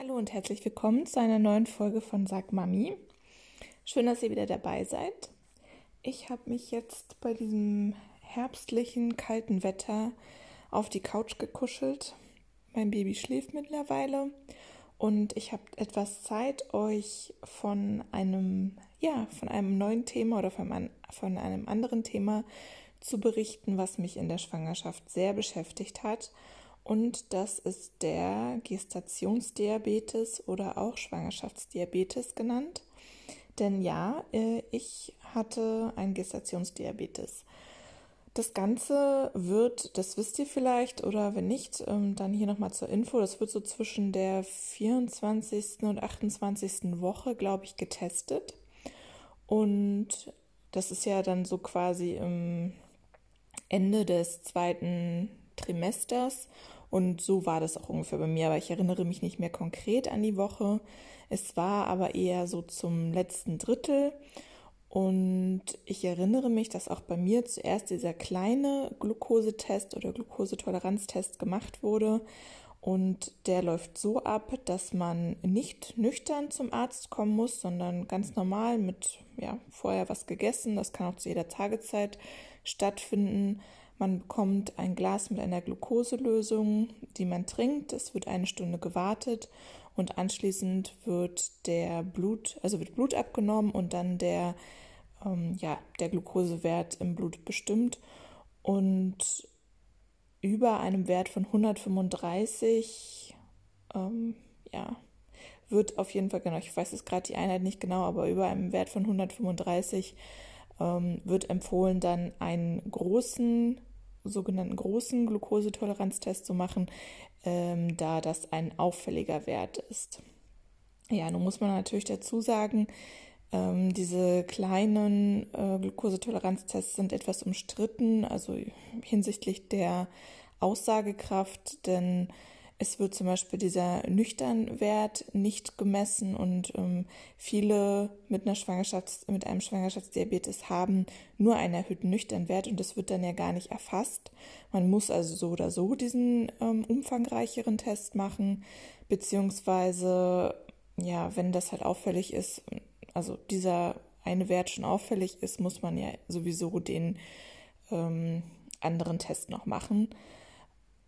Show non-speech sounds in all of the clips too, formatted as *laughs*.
Hallo und herzlich willkommen zu einer neuen Folge von Sag Mami. Schön, dass ihr wieder dabei seid. Ich habe mich jetzt bei diesem herbstlichen, kalten Wetter auf die Couch gekuschelt. Mein Baby schläft mittlerweile und ich habe etwas Zeit, euch von einem, ja, von einem neuen Thema oder von, von einem anderen Thema zu berichten, was mich in der Schwangerschaft sehr beschäftigt hat und das ist der Gestationsdiabetes oder auch Schwangerschaftsdiabetes genannt. Denn ja, äh, ich hatte einen Gestationsdiabetes. Das Ganze wird, das wisst ihr vielleicht, oder wenn nicht, ähm, dann hier nochmal zur Info, das wird so zwischen der 24. und 28. Woche, glaube ich, getestet. Und das ist ja dann so quasi im Ende des zweiten Trimesters. Und so war das auch ungefähr bei mir, aber ich erinnere mich nicht mehr konkret an die Woche. Es war aber eher so zum letzten Drittel. Und ich erinnere mich, dass auch bei mir zuerst dieser kleine Glukosetest oder Glukosetoleranztest gemacht wurde. Und der läuft so ab, dass man nicht nüchtern zum Arzt kommen muss, sondern ganz normal mit ja, vorher was gegessen. Das kann auch zu jeder Tagezeit stattfinden. Man bekommt ein Glas mit einer Glukoselösung, die man trinkt. Es wird eine Stunde gewartet und anschließend wird der Blut, also wird Blut abgenommen und dann der, ähm, ja, der Glukosewert im Blut bestimmt. Und über einem Wert von 135, ähm, ja, wird auf jeden Fall, genau, ich weiß jetzt gerade die Einheit nicht genau, aber über einem Wert von 135 ähm, wird empfohlen, dann einen großen sogenannten großen Glukosetoleranztest zu machen, ähm, da das ein auffälliger Wert ist. Ja, nun muss man natürlich dazu sagen, ähm, diese kleinen äh, Glukosetoleranztests sind etwas umstritten, also hinsichtlich der Aussagekraft, denn es wird zum Beispiel dieser Nüchternwert nicht gemessen und ähm, viele mit einer Schwangerschafts-, mit einem Schwangerschaftsdiabetes haben nur einen erhöhten Nüchternwert und das wird dann ja gar nicht erfasst. Man muss also so oder so diesen ähm, umfangreicheren Test machen, beziehungsweise ja, wenn das halt auffällig ist, also dieser eine Wert schon auffällig ist, muss man ja sowieso den ähm, anderen Test noch machen.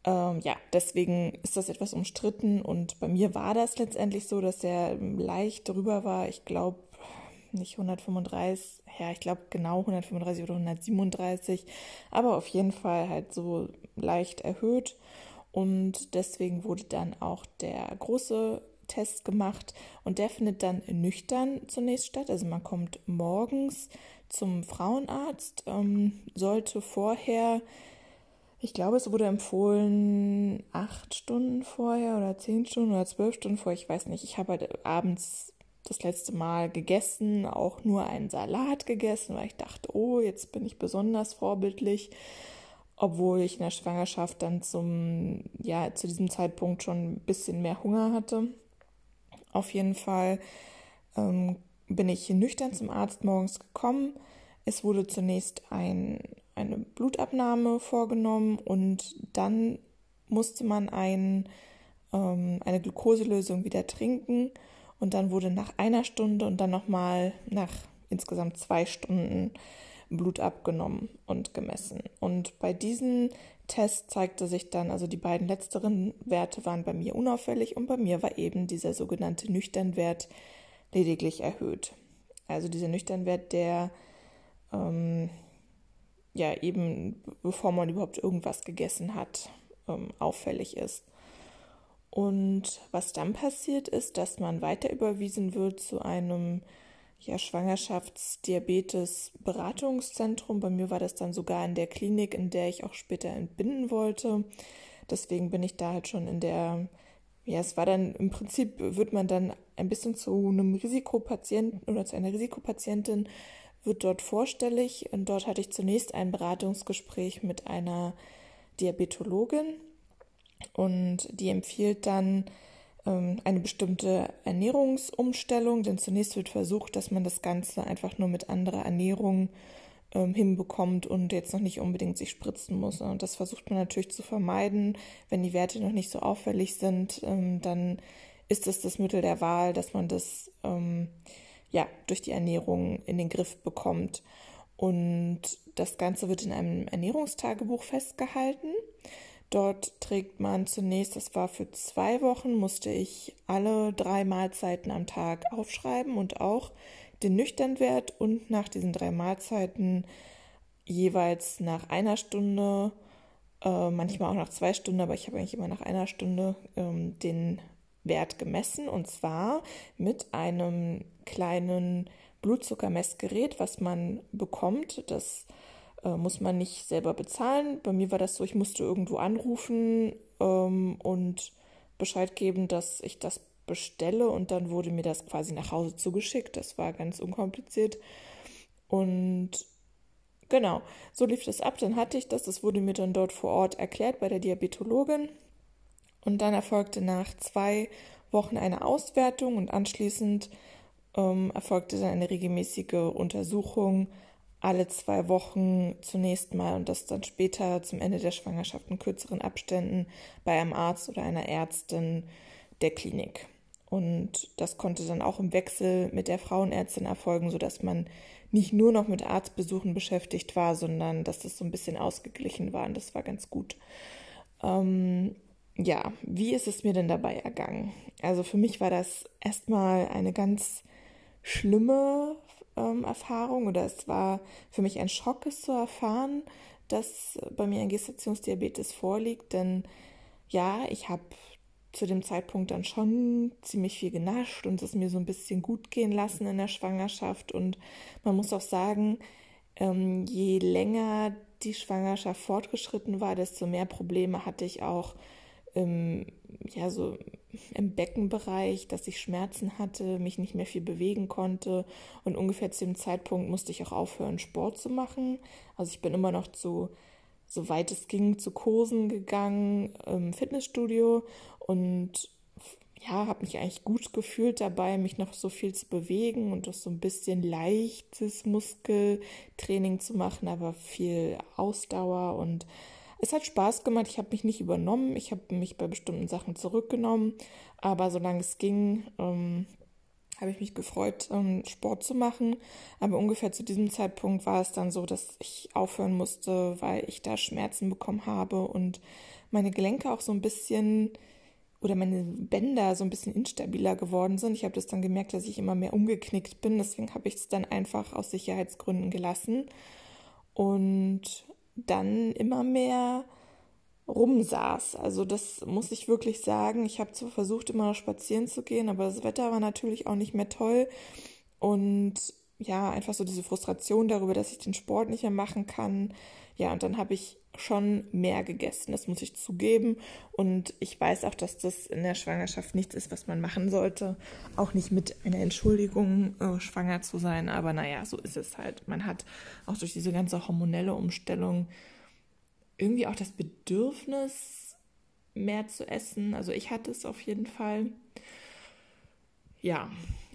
Ähm, ja, deswegen ist das etwas umstritten und bei mir war das letztendlich so, dass er leicht drüber war. Ich glaube nicht 135, ja, ich glaube genau 135 oder 137, aber auf jeden Fall halt so leicht erhöht und deswegen wurde dann auch der große Test gemacht und der findet dann nüchtern zunächst statt. Also man kommt morgens zum Frauenarzt, ähm, sollte vorher ich glaube, es wurde empfohlen acht Stunden vorher oder zehn Stunden oder zwölf Stunden vorher. Ich weiß nicht. Ich habe halt abends das letzte Mal gegessen, auch nur einen Salat gegessen, weil ich dachte, oh, jetzt bin ich besonders vorbildlich, obwohl ich in der Schwangerschaft dann zum, ja, zu diesem Zeitpunkt schon ein bisschen mehr Hunger hatte. Auf jeden Fall ähm, bin ich nüchtern zum Arzt morgens gekommen. Es wurde zunächst ein eine Blutabnahme vorgenommen und dann musste man ein, ähm, eine Glukoselösung wieder trinken und dann wurde nach einer Stunde und dann nochmal nach insgesamt zwei Stunden Blut abgenommen und gemessen. Und bei diesen Tests zeigte sich dann, also die beiden letzteren Werte waren bei mir unauffällig und bei mir war eben dieser sogenannte Nüchternwert lediglich erhöht. Also dieser Nüchternwert, der ähm, ja eben bevor man überhaupt irgendwas gegessen hat, ähm, auffällig ist. Und was dann passiert ist, dass man weiter überwiesen wird zu einem ja, Schwangerschaftsdiabetes-Beratungszentrum. Bei mir war das dann sogar in der Klinik, in der ich auch später entbinden wollte. Deswegen bin ich da halt schon in der, ja, es war dann im Prinzip, wird man dann ein bisschen zu einem Risikopatienten oder zu einer Risikopatientin wird dort vorstellig. Und dort hatte ich zunächst ein Beratungsgespräch mit einer Diabetologin und die empfiehlt dann ähm, eine bestimmte Ernährungsumstellung, denn zunächst wird versucht, dass man das Ganze einfach nur mit anderer Ernährung ähm, hinbekommt und jetzt noch nicht unbedingt sich spritzen muss. Und das versucht man natürlich zu vermeiden. Wenn die Werte noch nicht so auffällig sind, ähm, dann ist es das Mittel der Wahl, dass man das ähm, ja durch die Ernährung in den Griff bekommt. Und das Ganze wird in einem Ernährungstagebuch festgehalten. Dort trägt man zunächst, das war für zwei Wochen, musste ich alle drei Mahlzeiten am Tag aufschreiben und auch den Nüchternwert und nach diesen drei Mahlzeiten jeweils nach einer Stunde, äh, manchmal auch nach zwei Stunden, aber ich habe eigentlich immer nach einer Stunde ähm, den Wert gemessen und zwar mit einem kleinen Blutzuckermessgerät, was man bekommt. Das äh, muss man nicht selber bezahlen. Bei mir war das so, ich musste irgendwo anrufen ähm, und Bescheid geben, dass ich das bestelle und dann wurde mir das quasi nach Hause zugeschickt. Das war ganz unkompliziert. Und genau, so lief das ab. Dann hatte ich das. Das wurde mir dann dort vor Ort erklärt bei der Diabetologin. Und dann erfolgte nach zwei Wochen eine Auswertung und anschließend ähm, erfolgte dann eine regelmäßige Untersuchung alle zwei Wochen zunächst mal und das dann später zum Ende der Schwangerschaft in kürzeren Abständen bei einem Arzt oder einer Ärztin der Klinik. Und das konnte dann auch im Wechsel mit der Frauenärztin erfolgen, sodass man nicht nur noch mit Arztbesuchen beschäftigt war, sondern dass das so ein bisschen ausgeglichen war und das war ganz gut. Ähm, ja, wie ist es mir denn dabei ergangen? Also für mich war das erstmal eine ganz schlimme ähm, Erfahrung oder es war für mich ein Schock, es zu erfahren, dass bei mir ein Gestationsdiabetes vorliegt, denn ja, ich habe zu dem Zeitpunkt dann schon ziemlich viel genascht und es mir so ein bisschen gut gehen lassen in der Schwangerschaft und man muss auch sagen, ähm, je länger die Schwangerschaft fortgeschritten war, desto mehr Probleme hatte ich auch im, ja, so im Beckenbereich, dass ich Schmerzen hatte, mich nicht mehr viel bewegen konnte und ungefähr zu dem Zeitpunkt musste ich auch aufhören, Sport zu machen. Also ich bin immer noch zu, soweit es ging, zu Kursen gegangen im Fitnessstudio und ja, habe mich eigentlich gut gefühlt dabei, mich noch so viel zu bewegen und auch so ein bisschen leichtes Muskeltraining zu machen, aber viel Ausdauer und es hat Spaß gemacht. Ich habe mich nicht übernommen. Ich habe mich bei bestimmten Sachen zurückgenommen. Aber solange es ging, ähm, habe ich mich gefreut, ähm, Sport zu machen. Aber ungefähr zu diesem Zeitpunkt war es dann so, dass ich aufhören musste, weil ich da Schmerzen bekommen habe und meine Gelenke auch so ein bisschen oder meine Bänder so ein bisschen instabiler geworden sind. Ich habe das dann gemerkt, dass ich immer mehr umgeknickt bin. Deswegen habe ich es dann einfach aus Sicherheitsgründen gelassen. Und dann immer mehr rumsaß. Also das muss ich wirklich sagen. Ich habe zwar versucht, immer noch spazieren zu gehen, aber das Wetter war natürlich auch nicht mehr toll. Und ja, einfach so diese Frustration darüber, dass ich den Sport nicht mehr machen kann. Ja, und dann habe ich schon mehr gegessen, das muss ich zugeben. Und ich weiß auch, dass das in der Schwangerschaft nichts ist, was man machen sollte. Auch nicht mit einer Entschuldigung, äh, schwanger zu sein. Aber naja, so ist es halt. Man hat auch durch diese ganze hormonelle Umstellung irgendwie auch das Bedürfnis, mehr zu essen. Also ich hatte es auf jeden Fall. Ja,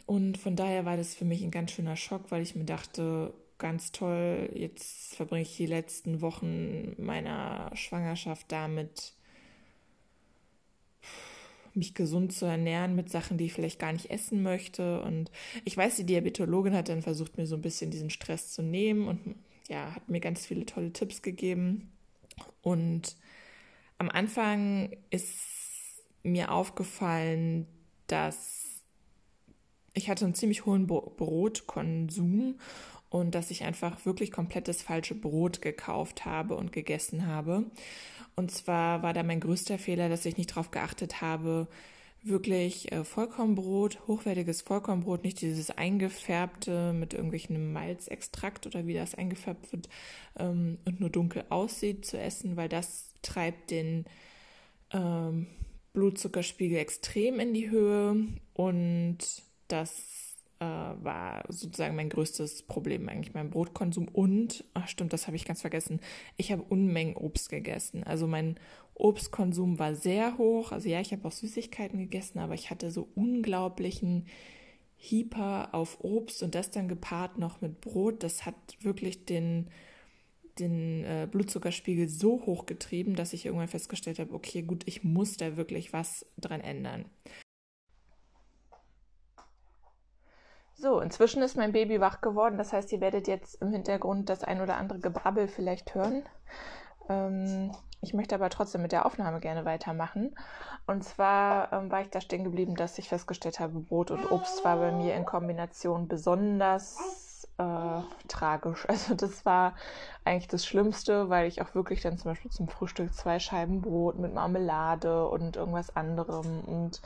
und von daher war das für mich ein ganz schöner Schock, weil ich mir dachte, ganz toll, jetzt verbringe ich die letzten Wochen meiner Schwangerschaft damit, mich gesund zu ernähren mit Sachen, die ich vielleicht gar nicht essen möchte. Und ich weiß, die Diabetologin hat dann versucht, mir so ein bisschen diesen Stress zu nehmen und ja, hat mir ganz viele tolle Tipps gegeben. Und am Anfang ist mir aufgefallen, dass ich hatte einen ziemlich hohen Brotkonsum und dass ich einfach wirklich komplett das falsche Brot gekauft habe und gegessen habe. Und zwar war da mein größter Fehler, dass ich nicht darauf geachtet habe, wirklich äh, Vollkornbrot, hochwertiges Vollkornbrot, nicht dieses eingefärbte mit irgendwelchen Malzextrakt oder wie das eingefärbt wird ähm, und nur dunkel aussieht zu essen, weil das treibt den ähm, Blutzuckerspiegel extrem in die Höhe und das äh, war sozusagen mein größtes Problem eigentlich, mein Brotkonsum. Und, ach stimmt, das habe ich ganz vergessen, ich habe Unmengen Obst gegessen. Also mein Obstkonsum war sehr hoch. Also ja, ich habe auch Süßigkeiten gegessen, aber ich hatte so unglaublichen Hyper auf Obst und das dann gepaart noch mit Brot. Das hat wirklich den den äh, Blutzuckerspiegel so hoch getrieben, dass ich irgendwann festgestellt habe, okay, gut, ich muss da wirklich was dran ändern. So, inzwischen ist mein Baby wach geworden. Das heißt, ihr werdet jetzt im Hintergrund das ein oder andere Gebrabbel vielleicht hören. Ähm, ich möchte aber trotzdem mit der Aufnahme gerne weitermachen. Und zwar ähm, war ich da stehen geblieben, dass ich festgestellt habe, Brot und Obst war bei mir in Kombination besonders äh, tragisch. *laughs* Also das war eigentlich das Schlimmste, weil ich auch wirklich dann zum Beispiel zum Frühstück zwei Scheiben Brot mit Marmelade und irgendwas anderem und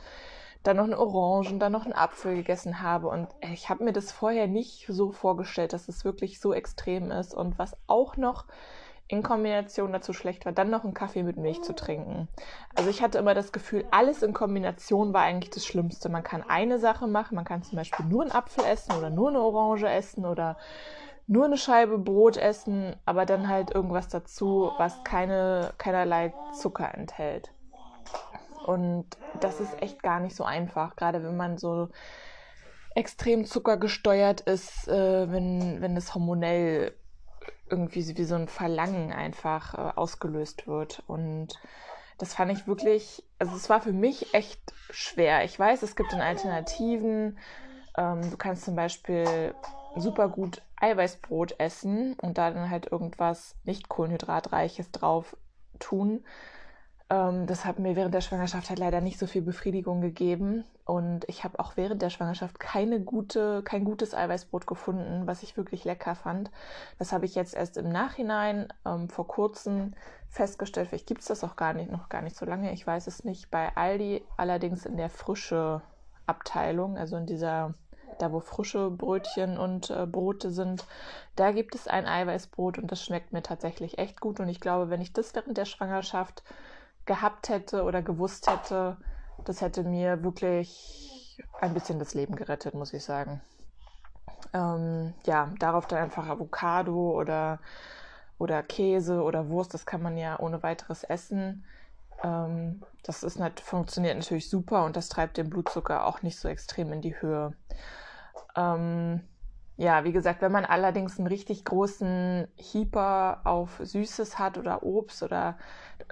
dann noch eine Orange und dann noch einen Apfel gegessen habe. Und ich habe mir das vorher nicht so vorgestellt, dass es wirklich so extrem ist. Und was auch noch in Kombination dazu schlecht war, dann noch einen Kaffee mit Milch zu trinken. Also ich hatte immer das Gefühl, alles in Kombination war eigentlich das Schlimmste. Man kann eine Sache machen, man kann zum Beispiel nur einen Apfel essen oder nur eine Orange essen oder nur eine Scheibe Brot essen, aber dann halt irgendwas dazu, was keine, keinerlei Zucker enthält. Und das ist echt gar nicht so einfach, gerade wenn man so extrem zuckergesteuert ist, äh, wenn, wenn es hormonell irgendwie wie so ein Verlangen einfach äh, ausgelöst wird. Und das fand ich wirklich, also es war für mich echt schwer. Ich weiß, es gibt dann Alternativen. Ähm, du kannst zum Beispiel super gut Eiweißbrot essen und da dann halt irgendwas nicht kohlenhydratreiches drauf tun. Ähm, das hat mir während der Schwangerschaft halt leider nicht so viel Befriedigung gegeben. Und ich habe auch während der Schwangerschaft keine gute, kein gutes Eiweißbrot gefunden, was ich wirklich lecker fand. Das habe ich jetzt erst im Nachhinein ähm, vor kurzem festgestellt. Vielleicht gibt es das auch gar nicht, noch gar nicht so lange. Ich weiß es nicht. Bei Aldi allerdings in der frische Abteilung, also in dieser da wo frische Brötchen und äh, Brote sind, da gibt es ein Eiweißbrot und das schmeckt mir tatsächlich echt gut. Und ich glaube, wenn ich das während der Schwangerschaft gehabt hätte oder gewusst hätte, das hätte mir wirklich ein bisschen das Leben gerettet, muss ich sagen. Ähm, ja, darauf dann einfach Avocado oder, oder Käse oder Wurst, das kann man ja ohne weiteres essen. Ähm, das ist nicht, funktioniert natürlich super und das treibt den Blutzucker auch nicht so extrem in die Höhe. Ähm, ja, wie gesagt, wenn man allerdings einen richtig großen Hieper auf Süßes hat oder Obst oder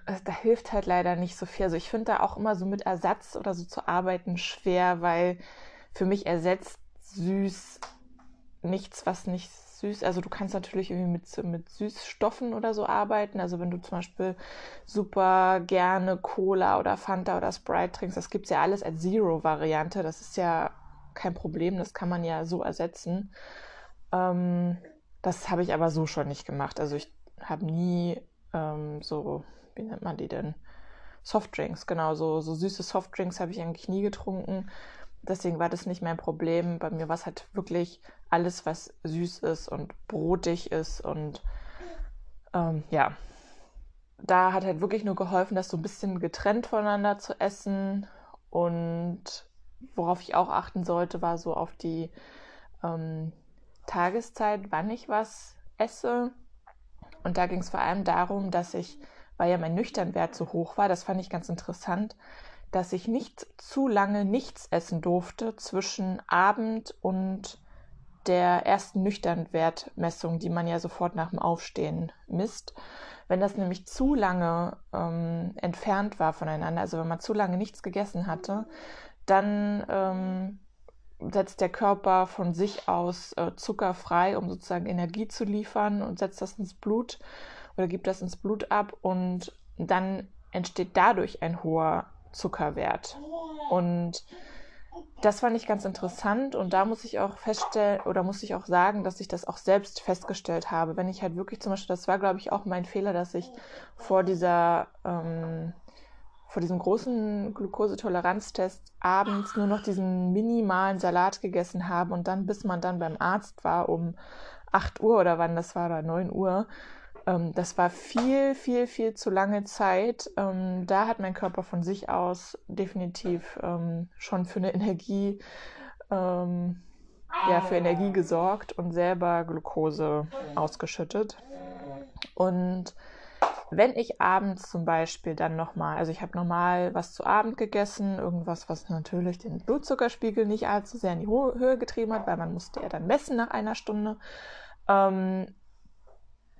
äh, da hilft halt leider nicht so viel. Also ich finde da auch immer so mit Ersatz oder so zu arbeiten schwer, weil für mich ersetzt süß nichts, was nicht süß. Also du kannst natürlich irgendwie mit, mit Süßstoffen oder so arbeiten. Also wenn du zum Beispiel super gerne Cola oder Fanta oder Sprite trinkst, das gibt es ja alles als Zero-Variante. Das ist ja kein Problem, das kann man ja so ersetzen. Ähm, das habe ich aber so schon nicht gemacht. Also ich habe nie ähm, so, wie nennt man die denn? Softdrinks, genau, so, so süße Softdrinks habe ich eigentlich nie getrunken. Deswegen war das nicht mein Problem. Bei mir war es halt wirklich alles, was süß ist und brotig ist und ähm, ja. Da hat halt wirklich nur geholfen, das so ein bisschen getrennt voneinander zu essen und worauf ich auch achten sollte, war so auf die ähm, Tageszeit, wann ich was esse. Und da ging es vor allem darum, dass ich, weil ja mein Nüchternwert so hoch war, das fand ich ganz interessant, dass ich nicht zu lange nichts essen durfte zwischen Abend und der ersten Nüchternwertmessung, die man ja sofort nach dem Aufstehen misst. Wenn das nämlich zu lange ähm, entfernt war voneinander, also wenn man zu lange nichts gegessen hatte, dann ähm, setzt der Körper von sich aus äh, Zucker frei, um sozusagen Energie zu liefern und setzt das ins Blut oder gibt das ins Blut ab und dann entsteht dadurch ein hoher Zuckerwert. Und das fand ich ganz interessant und da muss ich auch feststellen oder muss ich auch sagen, dass ich das auch selbst festgestellt habe. Wenn ich halt wirklich zum Beispiel, das war glaube ich auch mein Fehler, dass ich vor dieser ähm, vor diesem großen Glukosetoleranztest abends nur noch diesen minimalen Salat gegessen habe und dann, bis man dann beim Arzt war um 8 Uhr oder wann das war, oder 9 Uhr, ähm, das war viel, viel, viel zu lange Zeit. Ähm, da hat mein Körper von sich aus definitiv ähm, schon für eine Energie, ähm, ja, für Energie gesorgt und selber Glukose ausgeschüttet. Und wenn ich abends zum Beispiel dann nochmal, also ich habe normal was zu Abend gegessen, irgendwas, was natürlich den Blutzuckerspiegel nicht allzu sehr in die Höhe getrieben hat, weil man musste ja dann messen nach einer Stunde. Ähm,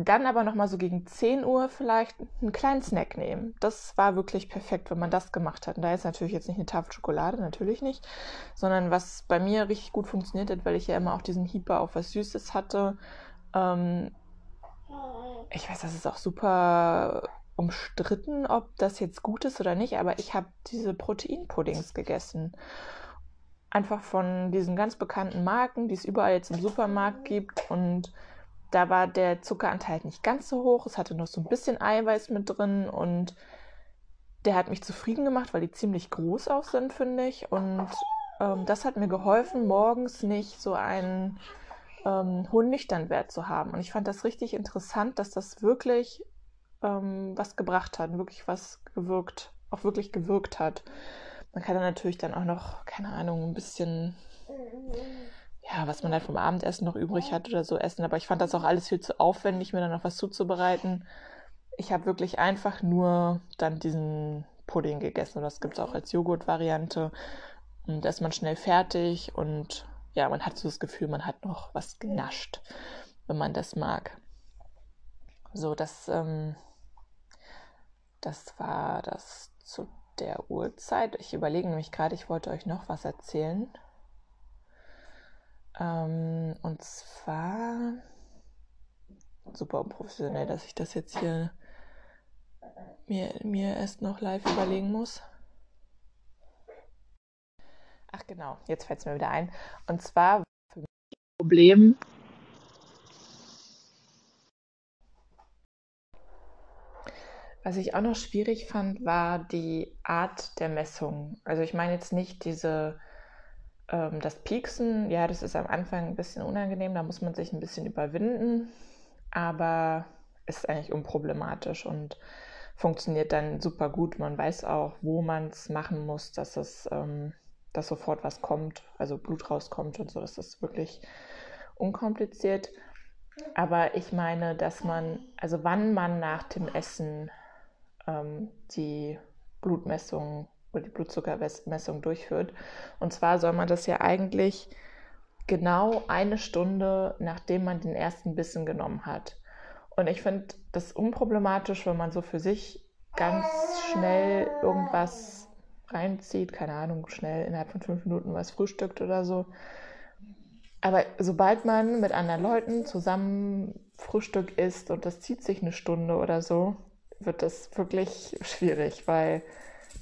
dann aber nochmal so gegen 10 Uhr vielleicht einen kleinen Snack nehmen. Das war wirklich perfekt, wenn man das gemacht hat. Und da ist natürlich jetzt nicht eine Tafel Schokolade, natürlich nicht, sondern was bei mir richtig gut funktioniert hat, weil ich ja immer auch diesen Hieper auf was Süßes hatte. Ähm, ich weiß, das ist auch super umstritten, ob das jetzt gut ist oder nicht, aber ich habe diese Proteinpuddings gegessen. Einfach von diesen ganz bekannten Marken, die es überall jetzt im Supermarkt gibt und da war der Zuckeranteil nicht ganz so hoch. Es hatte noch so ein bisschen Eiweiß mit drin und der hat mich zufrieden gemacht, weil die ziemlich groß auch sind, finde ich. Und ähm, das hat mir geholfen, morgens nicht so einen ähm, hohen Nüchternwert zu haben. Und ich fand das richtig interessant, dass das wirklich ähm, was gebracht hat, wirklich was gewirkt, auch wirklich gewirkt hat. Man kann dann natürlich dann auch noch, keine Ahnung, ein bisschen ja, was man dann vom Abendessen noch übrig hat oder so essen. Aber ich fand das auch alles viel zu aufwendig, mir dann noch was zuzubereiten. Ich habe wirklich einfach nur dann diesen Pudding gegessen. Und das gibt es auch als Joghurt-Variante. Und da ist man schnell fertig und ja, man hat so das Gefühl, man hat noch was genascht, wenn man das mag. So, das, ähm, das war das zu der Uhrzeit. Ich überlege nämlich gerade, ich wollte euch noch was erzählen. Ähm, und zwar super unprofessionell, dass ich das jetzt hier mir, mir erst noch live überlegen muss. Ach genau, jetzt fällt es mir wieder ein. Und zwar für mich Problem. Was ich auch noch schwierig fand, war die Art der Messung. Also ich meine jetzt nicht diese ähm, das Pieksen, ja, das ist am Anfang ein bisschen unangenehm, da muss man sich ein bisschen überwinden, aber ist eigentlich unproblematisch und funktioniert dann super gut. Man weiß auch, wo man es machen muss, dass es, ähm, dass sofort was kommt, also Blut rauskommt und so. Das ist wirklich unkompliziert. Aber ich meine, dass man, also wann man nach dem Essen ähm, die Blutmessung oder die Blutzuckermessung durchführt. Und zwar soll man das ja eigentlich genau eine Stunde, nachdem man den ersten Bissen genommen hat. Und ich finde das unproblematisch, wenn man so für sich ganz schnell irgendwas reinzieht, keine Ahnung, schnell innerhalb von fünf Minuten was frühstückt oder so. Aber sobald man mit anderen Leuten zusammen Frühstück isst und das zieht sich eine Stunde oder so, wird das wirklich schwierig, weil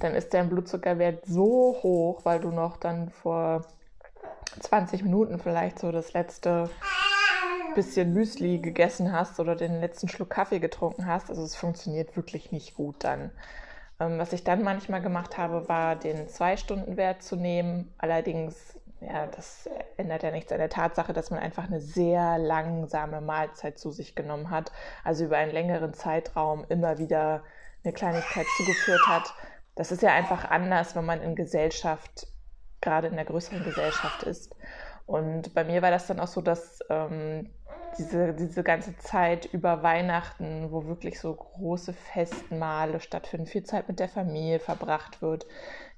dann ist dein Blutzuckerwert so hoch, weil du noch dann vor 20 Minuten vielleicht so das letzte bisschen Müsli gegessen hast oder den letzten Schluck Kaffee getrunken hast. Also es funktioniert wirklich nicht gut dann. Ähm, was ich dann manchmal gemacht habe, war den Zwei-Stunden-Wert zu nehmen. Allerdings, ja, das ändert ja nichts an der Tatsache, dass man einfach eine sehr langsame Mahlzeit zu sich genommen hat. Also über einen längeren Zeitraum immer wieder eine Kleinigkeit zugeführt hat das ist ja einfach anders, wenn man in Gesellschaft, gerade in der größeren Gesellschaft ist. Und bei mir war das dann auch so, dass ähm, diese, diese ganze Zeit über Weihnachten, wo wirklich so große Festmale stattfinden, viel Zeit mit der Familie verbracht wird,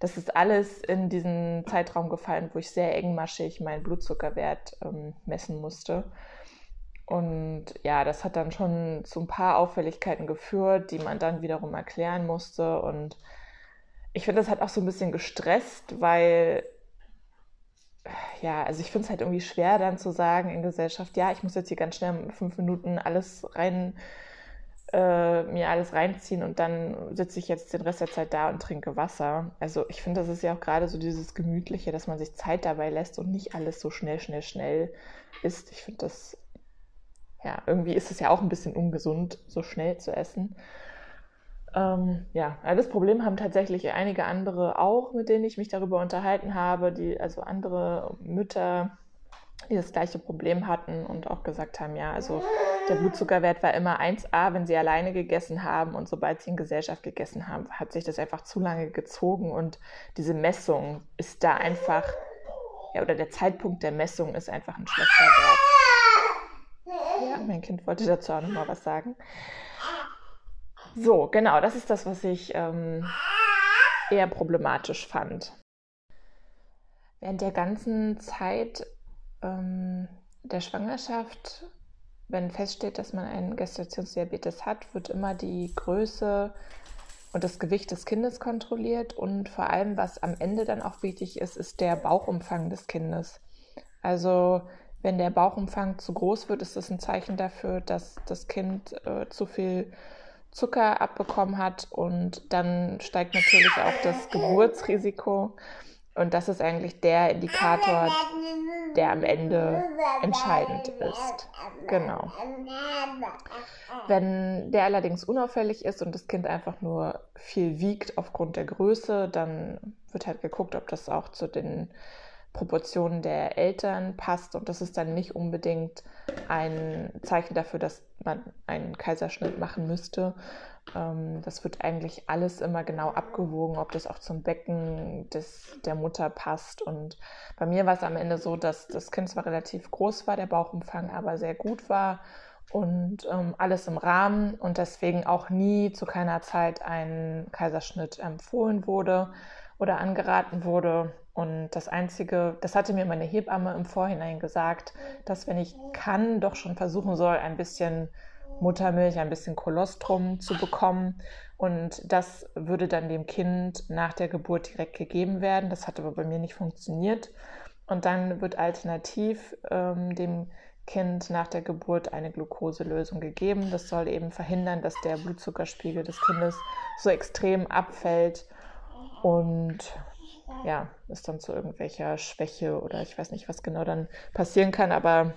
das ist alles in diesen Zeitraum gefallen, wo ich sehr engmaschig meinen Blutzuckerwert ähm, messen musste. Und ja, das hat dann schon zu ein paar Auffälligkeiten geführt, die man dann wiederum erklären musste. Und ich finde, das hat auch so ein bisschen gestresst, weil, ja, also ich finde es halt irgendwie schwer dann zu sagen in Gesellschaft, ja, ich muss jetzt hier ganz schnell fünf Minuten alles rein, äh, mir alles reinziehen und dann sitze ich jetzt den Rest der Zeit da und trinke Wasser. Also ich finde, das ist ja auch gerade so dieses Gemütliche, dass man sich Zeit dabei lässt und nicht alles so schnell, schnell, schnell isst. Ich finde das, ja, irgendwie ist es ja auch ein bisschen ungesund, so schnell zu essen. Ähm, ja, das Problem haben tatsächlich einige andere auch, mit denen ich mich darüber unterhalten habe, die, also andere Mütter, die das gleiche Problem hatten und auch gesagt haben, ja, also der Blutzuckerwert war immer 1a, wenn sie alleine gegessen haben und sobald sie in Gesellschaft gegessen haben, hat sich das einfach zu lange gezogen und diese Messung ist da einfach, ja, oder der Zeitpunkt der Messung ist einfach ein schlechter Wert. Ja, mein Kind wollte dazu auch nochmal was sagen. So, genau, das ist das, was ich ähm, eher problematisch fand. Während der ganzen Zeit ähm, der Schwangerschaft wenn feststeht, dass man einen Gestationsdiabetes hat, wird immer die Größe und das Gewicht des Kindes kontrolliert und vor allem, was am Ende dann auch wichtig ist, ist der Bauchumfang des Kindes. Also wenn der Bauchumfang zu groß wird, ist das ein Zeichen dafür, dass das Kind äh, zu viel Zucker abbekommen hat und dann steigt natürlich auch das Geburtsrisiko. Und das ist eigentlich der Indikator, der am Ende entscheidend ist. Genau. Wenn der allerdings unauffällig ist und das Kind einfach nur viel wiegt aufgrund der Größe, dann wird halt geguckt, ob das auch zu den Proportionen der Eltern passt. Und das ist dann nicht unbedingt ein Zeichen dafür, dass man einen Kaiserschnitt machen müsste. Ähm, das wird eigentlich alles immer genau abgewogen, ob das auch zum Becken des, der Mutter passt. Und bei mir war es am Ende so, dass das Kind zwar relativ groß war, der Bauchumfang aber sehr gut war und ähm, alles im Rahmen und deswegen auch nie zu keiner Zeit ein Kaiserschnitt empfohlen wurde oder angeraten wurde. Und das Einzige, das hatte mir meine Hebamme im Vorhinein gesagt, dass wenn ich kann, doch schon versuchen soll, ein bisschen Muttermilch, ein bisschen Kolostrum zu bekommen. Und das würde dann dem Kind nach der Geburt direkt gegeben werden. Das hat aber bei mir nicht funktioniert. Und dann wird alternativ ähm, dem Kind nach der Geburt eine Glukoselösung gegeben. Das soll eben verhindern, dass der Blutzuckerspiegel des Kindes so extrem abfällt und ja, es dann zu irgendwelcher Schwäche oder ich weiß nicht, was genau dann passieren kann, aber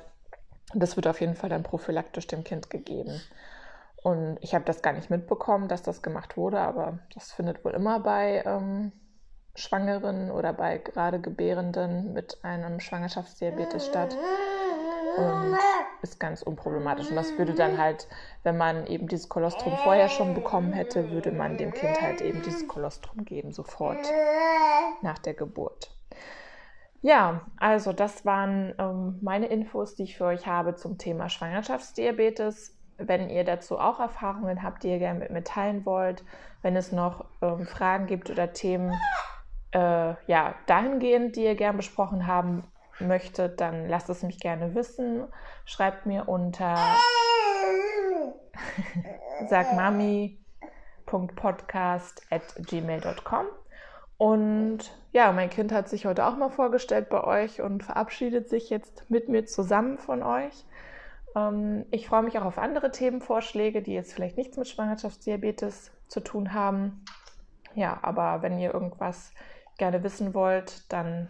das wird auf jeden Fall dann prophylaktisch dem Kind gegeben. Und ich habe das gar nicht mitbekommen, dass das gemacht wurde, aber das findet wohl immer bei ähm, Schwangeren oder bei gerade Gebärenden mit einem Schwangerschaftsdiabetes statt und ist ganz unproblematisch. Und das würde dann halt, wenn man eben dieses Kolostrum vorher schon bekommen hätte, würde man dem Kind halt eben dieses Kolostrum geben, sofort nach der Geburt. Ja, also das waren ähm, meine Infos, die ich für euch habe zum Thema Schwangerschaftsdiabetes. Wenn ihr dazu auch Erfahrungen habt, die ihr gerne mit mir teilen wollt, wenn es noch ähm, Fragen gibt oder Themen, äh, ja, dahingehend, die ihr gerne besprochen haben möchtet, dann lasst es mich gerne wissen. Schreibt mir unter *laughs* sagmami.podcast.gmail.com. Und ja, mein Kind hat sich heute auch mal vorgestellt bei euch und verabschiedet sich jetzt mit mir zusammen von euch. Ähm, ich freue mich auch auf andere Themenvorschläge, die jetzt vielleicht nichts mit Schwangerschaftsdiabetes zu tun haben. Ja, aber wenn ihr irgendwas gerne wissen wollt, dann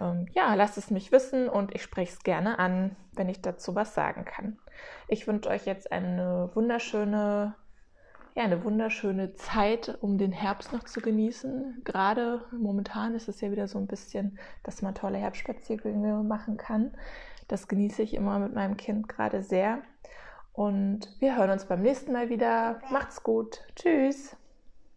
ähm, ja, lasst es mich wissen und ich spreche es gerne an, wenn ich dazu was sagen kann. Ich wünsche euch jetzt eine wunderschöne, ja, eine wunderschöne Zeit, um den Herbst noch zu genießen. Gerade momentan ist es ja wieder so ein bisschen, dass man tolle Herbstspaziergänge machen kann. Das genieße ich immer mit meinem Kind gerade sehr. Und wir hören uns beim nächsten Mal wieder. Macht's gut. Tschüss.